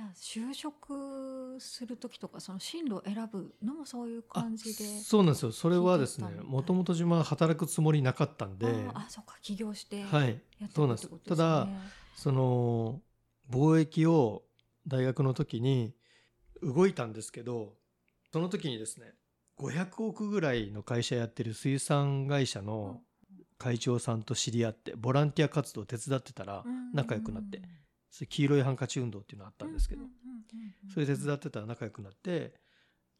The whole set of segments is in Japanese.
じゃあ就職する時とかその進路を選ぶのもそういう感じでそうなんですよ。それはですねもともと自分は働くつもりなかったんで。あそうか起業してはい。そうなんです。ねただその貿易を大学の時に動いたんですけどその時にですね500億ぐらいの会社やってる水産会社の会長さんと知り合ってボランティア活動を手伝ってたらうん仲良くなって。それ黄色いハンカチ運動っていうのがあったんですけどそれ手伝ってたら仲良くなって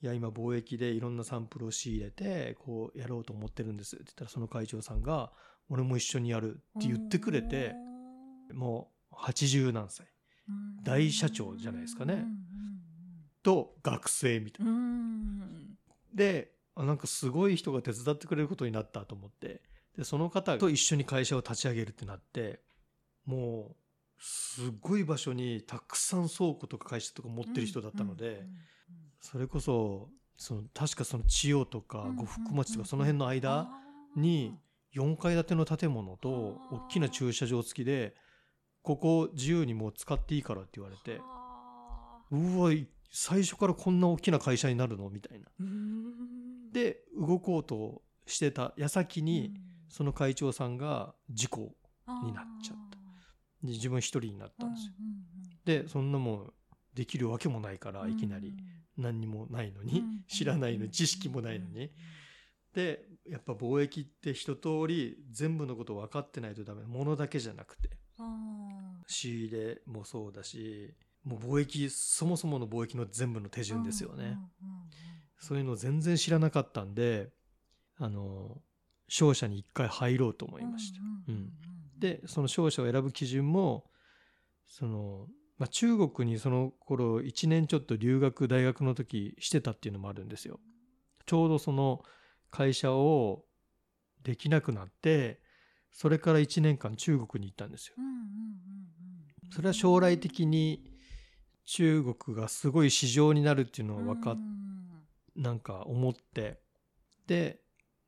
いや今貿易でいろんなサンプルを仕入れてこうやろうと思ってるんですって言ったらその会長さんが俺も一緒にやるって言ってくれてもう80何歳。うん大社長じゃないですかね。うんと学生みたいな。であなんかすごい人が手伝ってくれることになったと思って。でその方と一緒に会社を立ち上げるってなってもうすごい場所にたくさん倉庫とか会社とか持ってる人だったので、それこそその確かその千代とかうん呉服町とかその辺の間に4階建ての建物と大きな駐車場付きでここ自由にもう使っていいからって言われてあうわい最初からこんな大きな会社になるのみたいな。で動こうとしてた矢先にうん。その会長さんが事故になっちゃったで自分一人になったんですよ。でそんなもんできるわけもないからいきなり。何にもないのに知らないのに知識もないのに。でやっぱ貿易って一通り全部のこと分かってないとダメ。物だけじゃなくて。あ仕入れもそうだしもう貿易そもそもの貿易の全部の手ー順ですよね、そういうの全然知らなかったんであの商社に一回入ろうと思いました、うんでその商社を選ぶ基準もその、まあ、中国にその頃1年ちょっと留学大学の時してたっていうのもあるんですよ。ちょうどその会社をできなくなってそれから1年間中国に行ったんですよ。それは将来的に中国がすごい市場になるっていうのを分かっうんなんか思ってで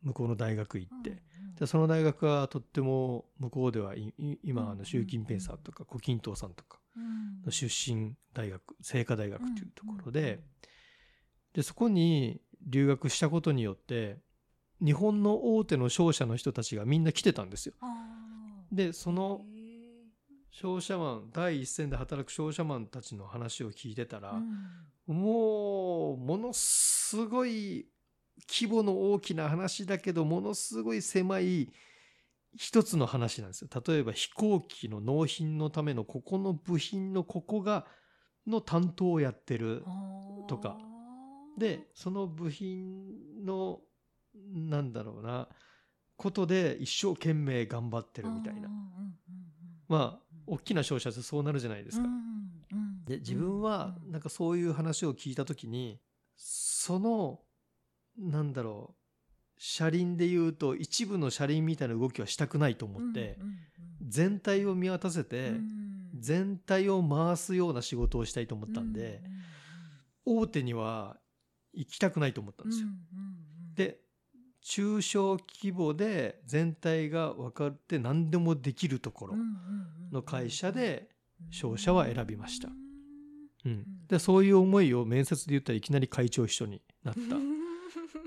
向こうの大学行って、でその大学はとっても向こうでは今あうんの習近平さんとか胡錦涛さんとかうん。の出身大学清華大学というところうんででそこに留学したことによって日本の大手の商社の人たちがみんな来てたんですよ。でそのへ商社マン第一線で働く商社マンたちの話を聞いてたらー、うん。もうものすごい規模の大きな話だけどものすごい狭い一つの話なんですよ。例えば飛行機の納品のためのここの部品のここがの担当をやってる。とかでその部品のなんだろうなことで一生懸命頑張ってるみたいな。まあ大きな商社ってそうなるじゃないですか。で自分はなんかそういう話を聞いた時にそのなんだろう。車輪で言うと一部の車輪みたいな動きはしたくないと思って全体を見渡せて全体を回すような仕事をしたいと思ったんで大手には行きたくないと思ったんですよ。で中小規模で全体が分かって何でもできるところの会社で商社は選びました。うん、でそういう思いを面接で言ったらいきなり会長秘書になった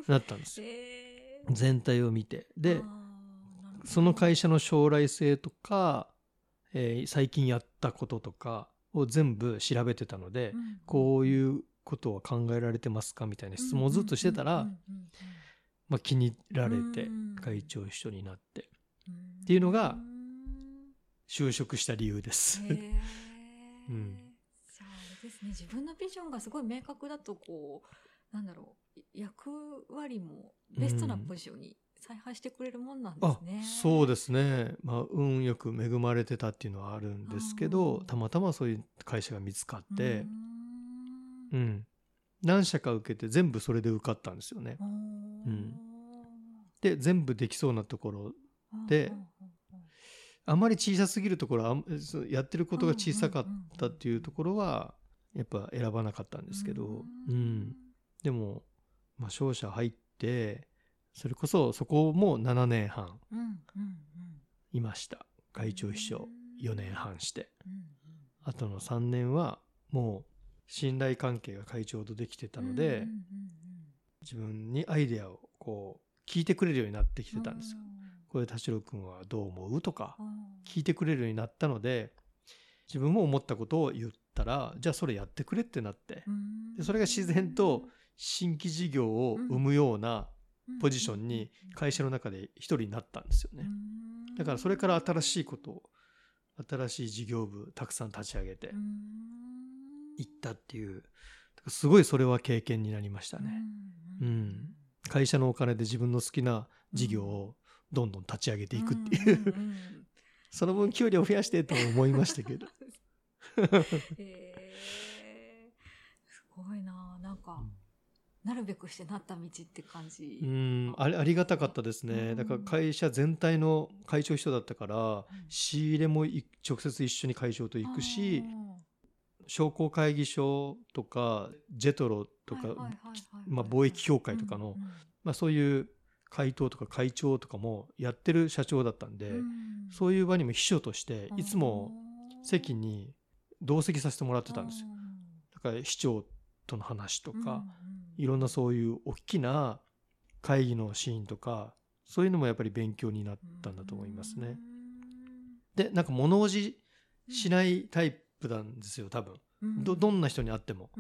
なったんですよ。全体を見て。でその会社の将来性とか、えー最近やったこととかを全部調べてたので、こういうことは考えられてますかみたいな質問をずっとしてたら、まあ、気に入られて会長秘書になって。っていうのが就職した理由です。うん。じゃああれですね。自分のビジョンがすごい明確だとこうなんだろう役割もベストなポジションに采配してくれるもんなんであすね。そうですね、まあ、運よく恵まれてたっていうのはあるんですけどうん。たまたまそういう会社が見つかうって、ん。うん、何社か受けて全部それで受かったんですよね。うん。で全部できそうなところであまり小さすぎるところやってることが小さかったっていうところはやっぱ選ばなかったんですけど、うん、でも、まあ、商社入ってそれこそそこも7年半。いました。会長秘書。4年半して。うんあとの3年はもう信頼関係が会長とできてたので、自分にアイデアをこう聞いてくれるようになってきてたんですよ。これ田代君はどう思うとかうん聞いてくれるようになったので自分も思ったことを言ったらじゃあそれやってくれってなって。うんでそれが自然と新規事業を生むようなポジションに会社の中で一人になったんですよね。だからそれから新しいことを新しい事業部たくさん立ち上げていったっていう。すごいそれは経験になりましたね。うん会社のお金で自分の好きな事業をどんどん立ち上げていくっていう、んんん その分給料増やしてと思いましたけど。へー。すごいな。なんか、なるべくしてなった道って感じ。うんありありがたかったですね。だから会社全体の会長人だったから仕入れもい直接一緒に会長と行くし商工会議所とかジェトロとか、まあ、貿易協会とかの、まあ、そういう会頭とか会長とかもやってる社長だったんで、そういう場にも秘書としていつも席に同席させてもらってたんですよ。だから市長との話とか、いろんなそういう大きな会議のシーンとかそういうのもやっぱり勉強になったんだと思いますね。でなんか物おじしないタイプなんですよ多分。どどんな人に会っても。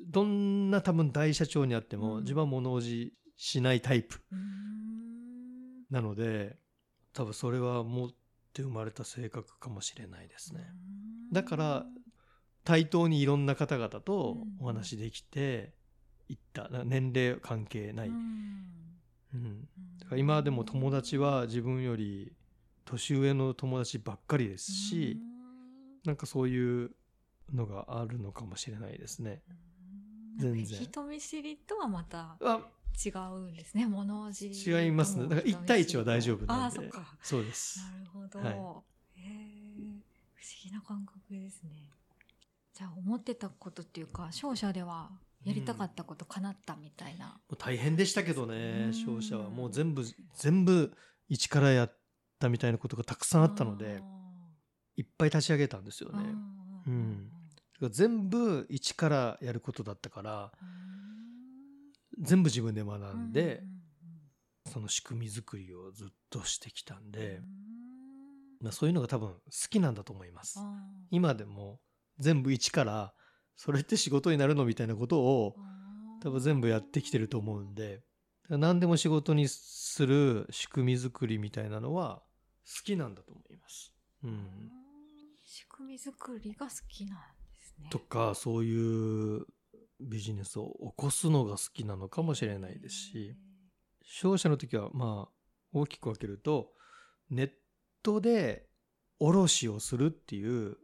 どんな多分大社長に会っても、うん。自分は物おじしないタイプなので多分それは持って生まれた性格かもしれないですね。だから対等にいろんな方々とお話できていった。な年齢関係ない、うん。だから今でも友達は自分より年上の友達ばっかりですし、なんかそういうのがあるのかもしれないですね。全然。人見知りとはまたあ違うんですね。物おじ違いますね。だから1対1は大丈夫あなんで。あそっか。そうです。なるほど、はい。へえ不思議な感覚ですねじゃあ思ってたことっていうか商社ではやりたかったこと叶ったみたいな、もう大変でしたけどねうん。商社は。もう全部全部一からやったみたいなことがたくさんあったのでいっぱい立ち上げたんですよね。ううん全部一からやることだったから全部自分で学んで、その仕組み作りをずっとしてきたんで、まあ、そういうのが多分好きなんだと思います。今でも全部一からそれって仕事になるのみたいなことを多分全部やってきてると思うんで。何でも仕事にする仕組み作りみたいなのは好きなんだと思います。うん、仕組み作りが好きなんですね。とかそういうビジネスを起こすのが好きなのかもしれないですし。商社の時はまあ大きく分けるとネットで卸をするっていう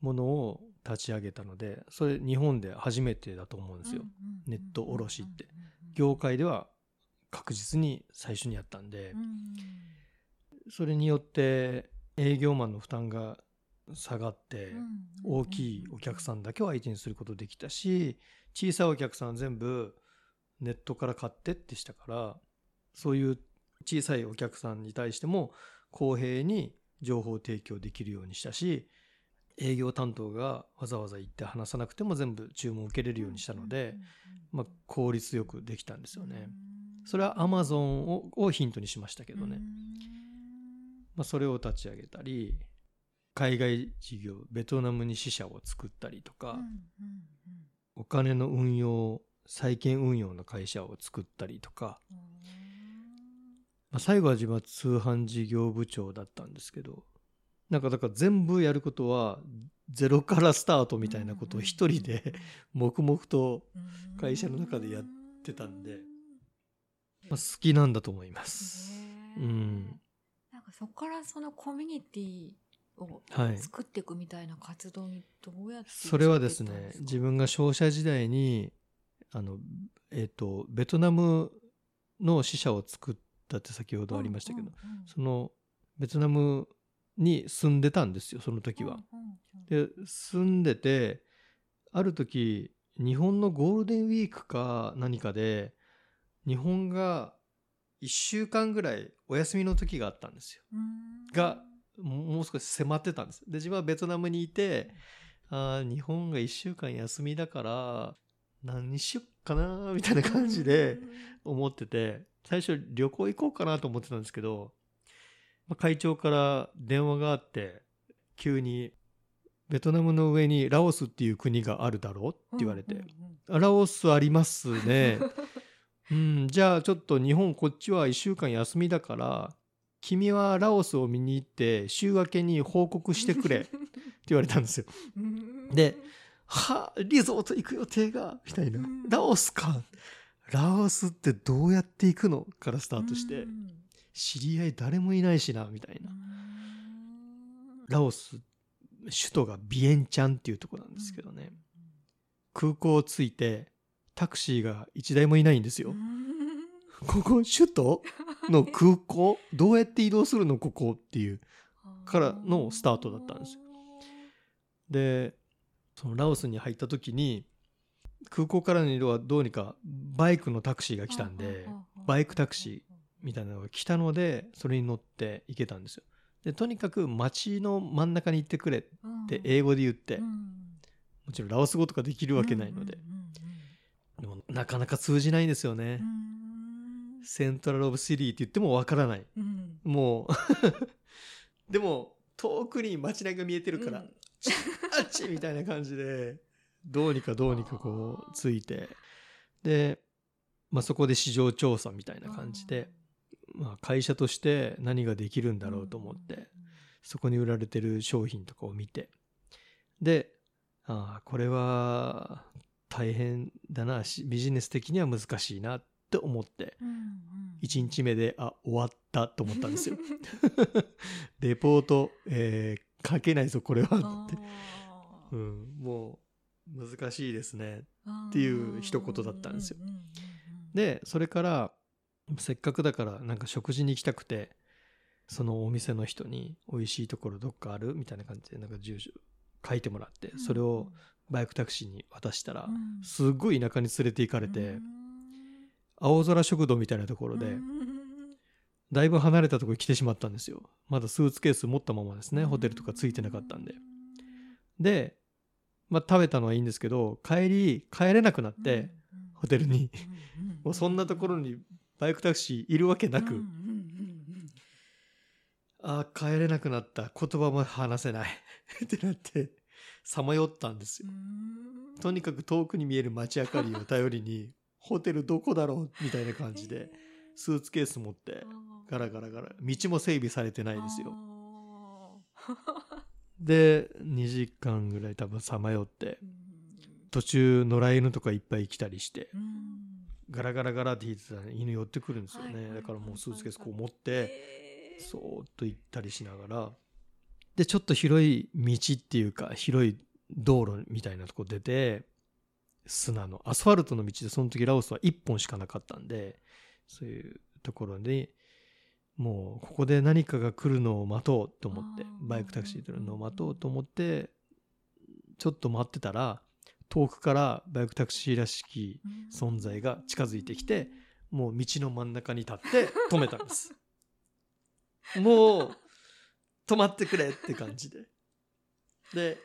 ものを立ち上げたのでそれ日本で初めてだと思うんですよ。ネット卸って。業界では確実に最初にやったんで。それによって営業マンの負担が下がって大きいお客さんだけを相手にすることできたし小さいお客さんは全部ネットから買ってってしたからそういう小さいお客さんに対しても公平に情報提供できるようにしたし営業担当がわざわざ行って話さなくても全部注文を受けれるようにしたので、まあ、効率よくできたんですよね。それは Amazon ををヒントにしましたけどね、まあ、それを立ち上げたり海外事業ベトナムに支社を作ったりとか、お金の運用債券運用の会社を作ったりとか、まあ、最後は自分は通販事業部長だったんですけどなんかだから全部やることはゼロからスタートみたいなことを一人で黙々と会社の中でやってたんで、まあ、好きなんだと思います。うん、なんかそこからそのコミュニティをはい。作っていくみたいな活動にどうやってそれはですね自分が商社時代にあの、えっとベトナムの支社を作ったって先ほどありましたけど、うんうんうん。そのベトナムに住んでたんですよその時は。で住んでてある時日本のゴールデンウィークか何かで日本が1週間ぐらいお休みの時があったんですよ。うんがもう少し迫ってたんです。で自分はベトナムにいてあー日本が1週間休みだから何にしよっかなみたいな感じで思ってて最初旅行行こうかなと思ってたんですけど、まあ会長から電話があって急に「ベトナムの上にラオスっていう国があるだろ?」って言われて。うんうん「ラオスありますね」うん、じゃあちょっと日本こっちは1週間休みだから君はラオスを見に行って週明けに報告してくれって言われたんですよ。うん。ではあリゾート行く予定が？みたいな。うん。ラオスか。ラオスってどうやって行くの？からスタートして。うん知り合い誰もいないしなみたいな。うんラオス首都がビエンチャンっていうところなんですけどね。空港着いてタクシーが1台もいないんですよ。うん。ここ首都の空港？どうやって移動するのここっていう。からのスタートだったんですよ。でそのラオスに入った時に空港からの移動はどうにかバイクのタクシーが来たんでバイクタクシーみたいなのが来たのでそれに乗って行けたんですよ。でとにかく街の真ん中に行ってくれって英語で言ってもちろんラオス語とかできるわけないので。でもなかなか通じないんですよね。セントラル・オブ・シティって言ってもわからない。もう でも遠くに街並みが見えてるから、あっちみたいな感じでどうにかどうにかこうついて。で、まあ、そこで市場調査みたいな感じで、まあ、会社として何ができるんだろうと思ってそこに売られてる商品とかを見て。でああこれは大変だなしビジネス的には難しいなって思って1日目であ終わったと思ったんですよ。レポート、えー書けないぞこれはって、うん、もう難しいですねっていう一言だったんですよ。でそれからせっかくだからなんか食事に行きたくてそのお店の人に美味しいところどっかある？みたいな感じでなんか住所書いてもらってそれをバイクタクシーに渡したらすっごい田舎に連れて行かれて青空食堂みたいなところでだいぶ離れたところに来てしまったんですよ。まだスーツケース持ったままですねホテルとかついてなかったんで。でまあ食べたのはいいんですけど帰り帰れなくなってホテルに。もうそんなところにバイクタクシーいるわけなく、ああ帰れなくなった。言葉も話せない。ってなってさまよったんですよ。とにかく遠くに見える街明かりを頼りに ホテルどこだろう？みたいな感じでスーツケース持ってガラガラガラ道も整備されてないですよ。で2時間ぐらい多分さまよって途中野良犬とかいっぱい来たりしてガラガラガラって引いてたら犬寄ってくるんですよね。だからもうスーツケースこう持ってそーっと行ったりしながら。でちょっと広い道っていうか広い道路みたいなとこ出て砂のアスファルトの道でその時ラオスは1本しかなかったんでそういうところにもうここで何かが来るのを待とうと思ってバイクタクシーで来るのを待とうと思ってちょっと待ってたら遠くからバイクタクシーらしき存在が近づいてきてもう道の真ん中に立って止めたんです。もう止まってくれって感じで。で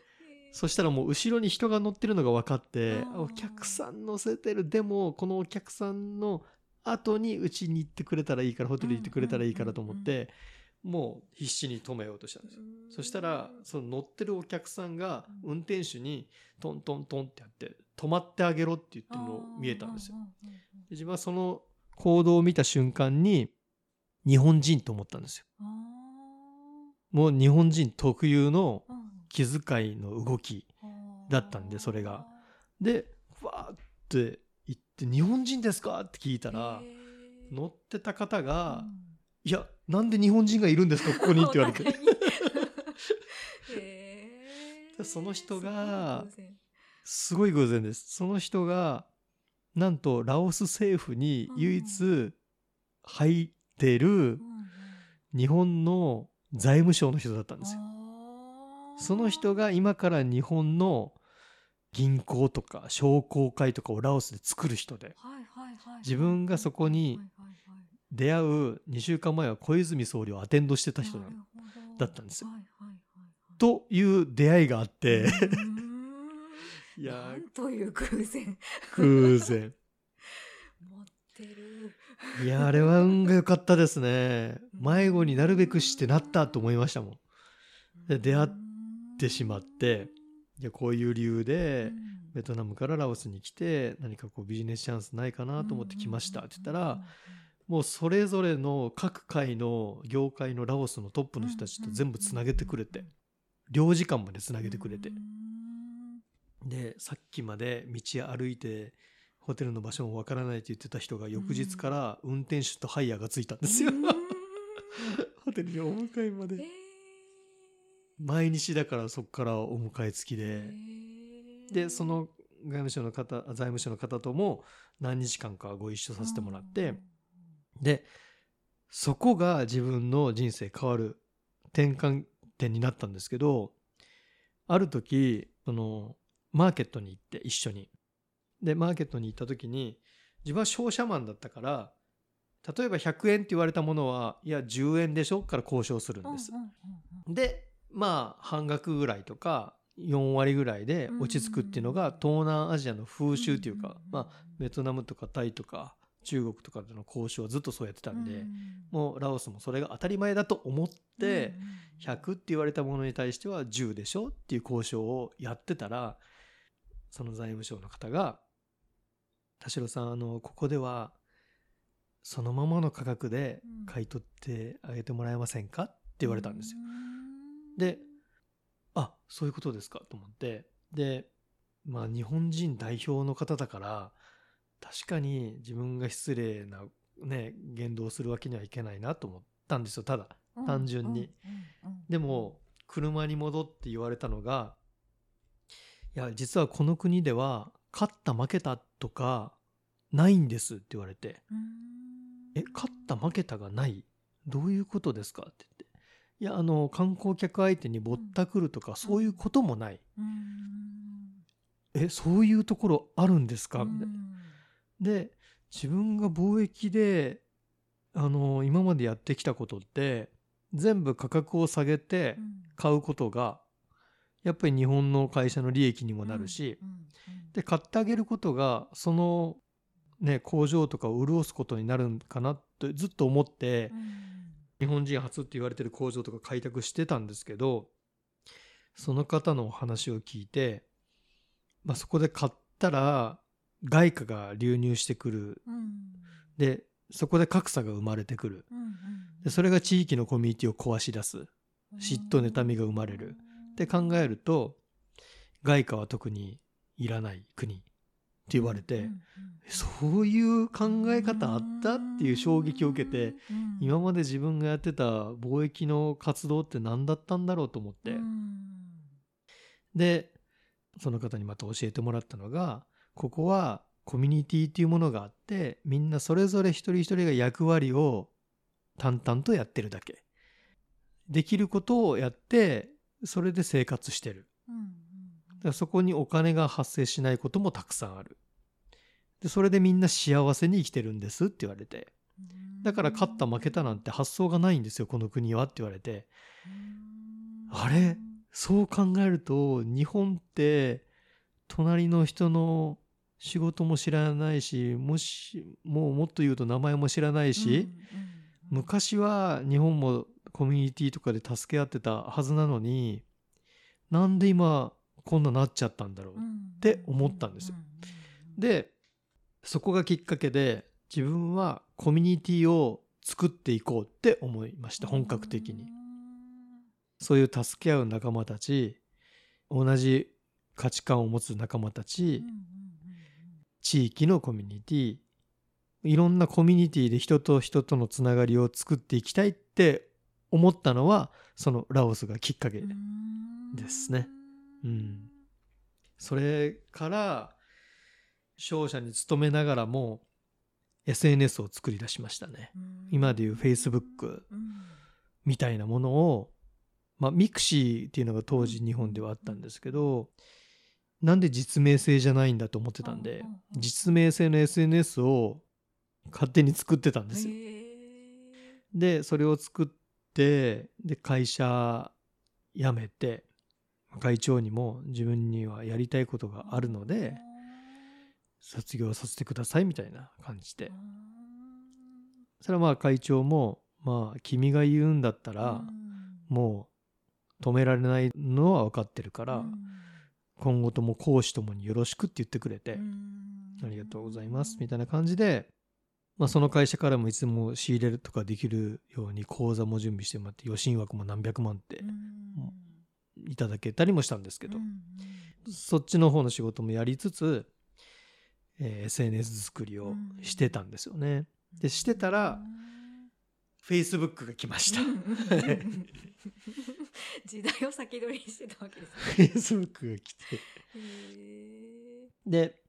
そしたらもう後ろに人が乗ってるのが分かってお客さん乗せてる。でもこのお客さんの後にうちに行ってくれたらいいからホテル行ってくれたらいいからと思ってもう必死に止めようとしたんですよ。そしたらその乗ってるお客さんが運転手にトントントンってやって止まってあげろって言ってるの見えたんですよ。で自分はその行動を見た瞬間に日本人と思ったんですよ。もう日本人特有の気遣いの動きだったんでそれが。でわーって言って「日本人ですか?」って聞いたら乗ってた方が「いやなんで日本人がいるんですかここに」って言われて。で その人がすごい偶然です。その人がなんとラオス政府に唯一入ってる日本の財務省の人だったんですよ。その人が今から日本の銀行とか商工会とかをラオスで作る人で。自分がそこに出会う2週間前は小泉総理をアテンドしてた人だったんですよ。という出会いがあって。いやーなんという偶然。偶然。持ってる。いやあれは運が良かったですね。迷子になるべくしてなったと思いましたもん。で出会ってしまって。こういう理由でベトナムからラオスに来て何かこうビジネスチャンスないかなと思って来ましたって言ったらもうそれぞれの各界の業界のラオスのトップの人たちと全部つなげてくれて領事館までつなげてくれて。でさっきまで道歩いてホテルの場所もわからないって言ってた人が翌日から運転手とハイヤーがついたんですよ。ホテルにお迎えまで。毎日だからそこからお迎え付きで。でその外務省の方財務省の方とも何日間かご一緒させてもらってでそこが自分の人生変わる転換点になったんですけどある時そのマーケットに行って一緒に。でマーケットに行った時に自分は商社マンだったから例えば100円って言われたものはいや10円でしょから交渉するんです。でまあ半額ぐらいとか4割ぐらいで落ち着くっていうのが東南アジアの風習っていうかまあベトナムとかタイとか中国とかでの交渉はずっとそうやってたんでもうラオスもそれが当たり前だと思って100って言われたものに対しては10でしょっていう交渉をやってたらその財務省の方が「田代さんあのここではそのままの価格で買い取ってあげてもらえませんか?」って言われたんですよ。であそういうことですかと思ってでまあ日本人代表の方だから確かに自分が失礼なね言動をするわけにはいけないなと思ったんですよただ。単純に。でも車に戻って言われたのがいや実はこの国では勝った負けたとかないんですって言われて。え勝った負けたがない？どういうことですかって言って。いやあの観光客相手にぼったくるとかそういうこともない。えそういうところあるんですか？みたいなで自分が貿易であの今までやってきたことって全部価格を下げて買うことがやっぱり日本の会社の利益にもなるし、で買ってあげることがその、ね、工場とかを潤すことになるんかなってずっと思って、日本人初って言われてる工場とか開拓してたんですけどその方のお話を聞いて、まあ、そこで買ったら外貨が流入してくる。でそこで格差が生まれてくる。でそれが地域のコミュニティを壊し出す。嫉妬妬みが生まれる。って考えると外貨は特にいらない国って言われて、そういう考え方あったっていう衝撃を受けて、今まで自分がやってた貿易の活動って何だったんだろうと思って、でその方にまた教えてもらったのがここはコミュニティっていうものがあってみんなそれぞれ一人一人が役割を淡々とやってるだけ。できることをやってそれで生活してる。だからそこにお金が発生しないこともたくさんある。でそれでみんな幸せに生きてるんですって言われて。だから勝った負けたなんて発想がないんですよこの国はって言われて。あれ？そう考えると日本って隣の人の仕事も知らないしもしもうもっと言うと名前も知らないし、昔は日本もコミュニティとかで助け合ってたはずなのになんで今こんななっちゃったんだろうって思ったんですよ。でそこがきっかけで自分はコミュニティを作っていこうって思いました本格的に。そういう助け合う仲間たち同じ価値観を持つ仲間たち地域のコミュニティいろんなコミュニティで人と人とのつながりを作っていきたいって思ったのはそのラオスがきっかけですね。うん、それから商社に勤めながらも SNS を作り出しましたね。今でいう Facebook みたいなものを、まあ、 mixi っていうのが当時日本ではあったんですけどなんで実名性じゃないんだと思ってたんで実名性の SNS を勝手に作ってたんですよ。でそれを作ってで会社辞めて会長にも自分にはやりたいことがあるので卒業させてくださいみたいな感じで。それはまあ会長もまあ君が言うんだったらもう止められないのは分かってるから今後とも講師ともによろしくって言ってくれてありがとうございますみたいな感じでまあその会社からもいつでも仕入れるとかできるように講座も準備してもらって予診枠も何百万っていただけたりもしたんですけどそっちの方の仕事もやりつつ、えー SNS 作りをしてたんですよね。でしてたら Facebook が来ました。時代を先取りしてたわけですね。Facebook が来て。へで、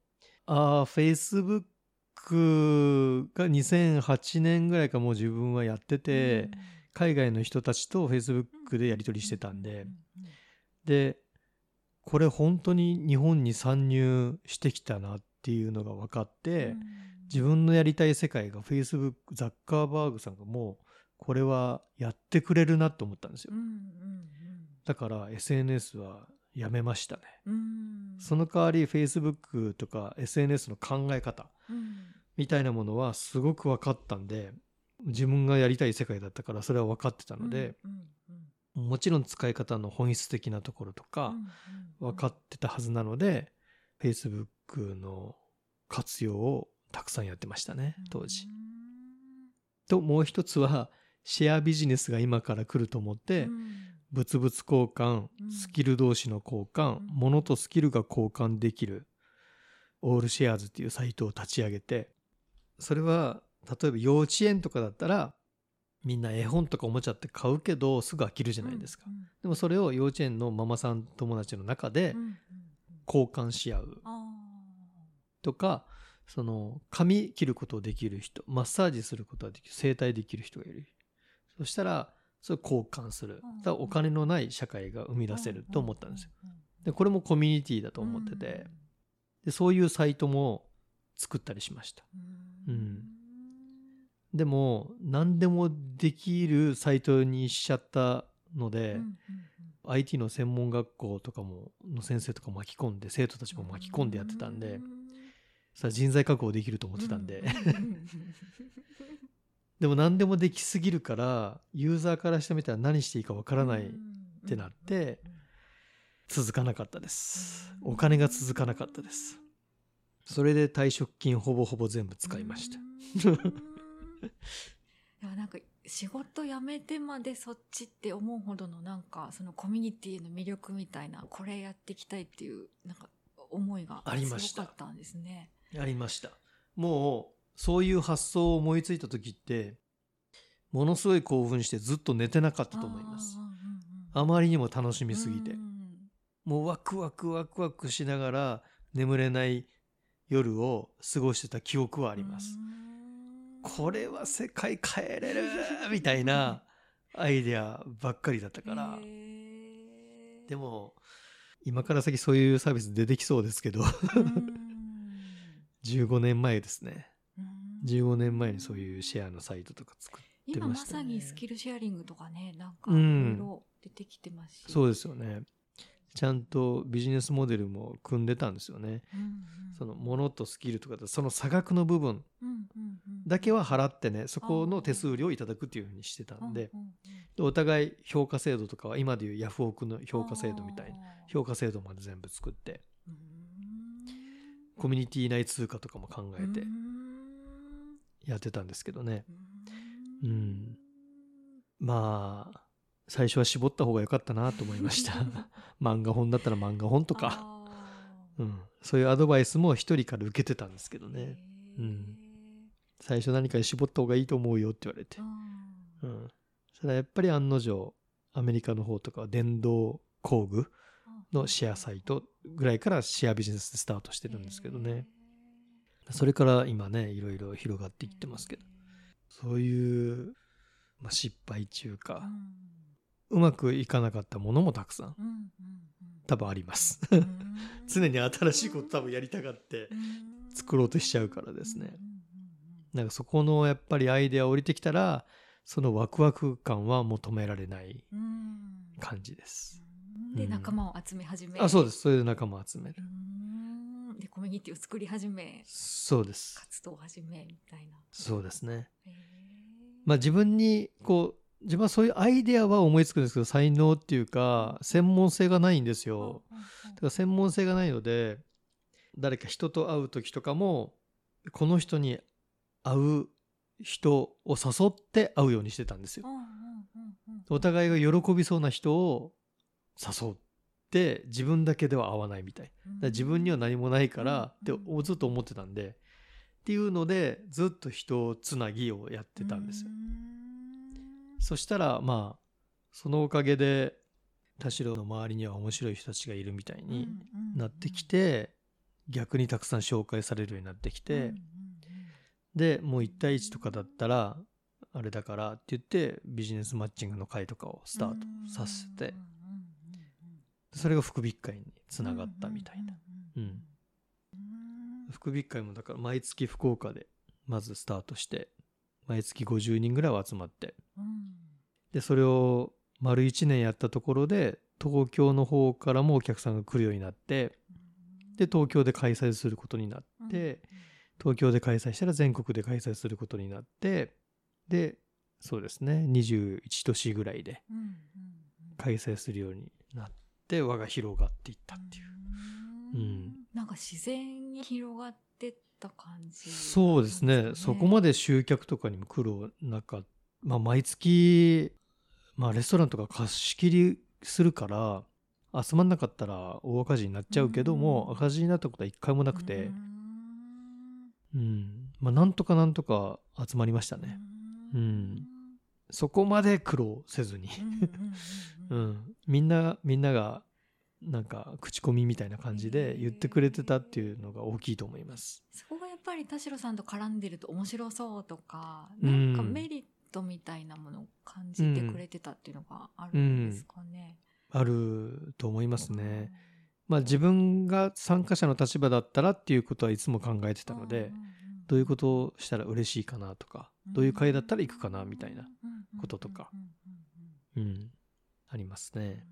ああ、Facebook が2008年ぐらいからもう自分はやってーて、海外の人たちと Facebook でやり取りしてたんで、で、これ本当に日本に参入してきたなっていうのが分かって、自分のやりたい世界が Facebook、ザッカーバーグさんがもうこれはやってくれるなと思ったんですよ。だから SNS はやめましたね。その代わり Facebook とか SNS の考え方みたいなものはすごく分かったんで、自分がやりたい世界だったからそれは分かってたので、もちろん使い方の本質的なところとか分かってたはずなので、Facebook の活用をたくさんやってましたね、当時。と、もう一つは、シェアビジネスが今から来ると思って、物々交換う、ん。スキル同士の交換、うん。物とスキルが交換できる、オールシェアーズっていうサイトを立ち上げて、それは、例えば幼稚園とかだったら、みんな絵本とかおもちゃって買うけど、すぐ飽きるじゃないですか。でもそれを幼稚園のママさん友達の中で交換し合う。とか、その髪切ることをできる人、マッサージすることができる、整体できる人がいる。そしたら、それを交換する。だお金のない社会が生み出せると思ったんですよ。で、これもコミュニティだと思ってて、で、そういうサイトも作ったりしました。うん。でも、何でもできるサイトにしちゃったので、IT の専門学校とかも、の先生とか巻き込んで、生徒たちも巻き込んでやってたんで、さあ人材確保できると思ってたんで、でも何でもできすぎるから、ユーザーからしてみたら何していいかわからないってなって、続かなかったです。お金が続かなかったです。それで退職金ほぼほぼ全部使いました。うん。でもなんか仕事辞めてまでそっちって思うほどのなんかそのコミュニティの魅力みたいなこれやっていきたいっていうなんか思いがありましたすごかったんですね。やりました。もう、そういう発想を思いついた時って、ものすごい興奮してずっと寝てなかったと思います。あまりにも楽しみすぎて。もうワクワクワクワクしながら眠れない夜を過ごしてた記憶はああります。これは世界変えれるみたいなアイデアばっかりだったから。でも、今から先そういうサービス出てきそうですけど、15年前ですね。15年前にそういうシェアのサイトとか作って今まましたね。さにスキルシェアリングとかねなんかいうん。ろいろ出てきてますし、そうですよね。ちゃんとビジネスモデルも組んでたんですよね。うんうん。そのものとスキルとかでその差額の部分うんうんうん。だけは払ってね、そこの手数料をいただくっていうふうにしてたんで、お互い評価制度とかは今でいうヤフオクの評価制度みたいな評価制度まで全部作って、うんコミュニティ内通貨とかも考えてうんやってたんですけどね。ううんん。まあ、最初は絞った方が良かったなと思いました。漫画本だったら漫画本とか、うん。そういうアドバイスも一人から受けてたんですけどね。うん最初何かに絞った方がいいと思うよって言われてう。んうん。それはやっぱり案の定、アメリカの方とかは電動工具のシェアサイトぐらいからシェアビジネスでスタートしてるんですけどね。それから今ね、いろいろ広がっていってますけど、そういう、まあ、失敗中うか、ん。うまくいかなかったものもたくさん。多分あります。常に新しいこと多分やりたがってうん。作ろうとしちゃうからですね。なんかそこのやっぱりアイデア降りてきたら、そのワクワク感はもう止められない感じです。うんで、うん。仲間を集め始め。あそうです。それで仲間を集める。で、コミュニティを作り始め、そうです。活動を始め、みたいな。そうですね。まあ自分にこう自分はそういうアイデアは思いつくんですけど才能っていうか専門性がないんですよ。うんうんうん。だから専門性がないので誰か人と会う時とかもこの人に会う人を誘って会うようにしてたんですよ。うんうんうんうん。お互いが喜びそうな人を誘って自分だけでは会わないみたい。自分には何もないからってうん。ずっと思ってたんで。っていうのでずっと人つなぎをやってたんですよ。そしたらまあそのおかげで田代の周りには面白い人たちがいるみたいになってきて逆にたくさん紹介されるようになってきてでもう1対1とかだったらあれだからって言ってビジネスマッチングの会とかをスタートさせてそれが福引会につながったみたいな。うん。福引会もだから毎月福岡でまずスタートして毎月50人ぐらいは集まって。でそれを丸1年やったところで東京の方からもお客さんが来るようになってで東京で開催することになって、東京で開催したら全国で開催することになってでそうですね21都市ぐらいで開催するようになって輪が広がっていったっていう、うん。なんか自然に広がってった感じ、そうですね。そこまでで集客とかにも苦労なかまあ毎月まあレストランとか貸し切りするから集まんなかったら大赤字になっちゃうけども、うん。赤字になったことは一回もなくて。う、ん。うん。まあなんとかなんとか集まりましたね、うん。そこまで苦労せずに、うん、みんなみんながなんか口コミみたいな感じで言ってくれてたっていうのが大きいと思います。そこがやっぱり田代さんと絡んでると面白そうとか、うん。なんかメリットみたいなものを感じてくれてたっていうのがあるんですかね。あると思いますね。まあ自分が参加者の立場だったらっていうことはいつも考えてたので、どういうことをしたら嬉しいかなとか、どういう会だったら行くかなみたいなこととか、うん、ありますね。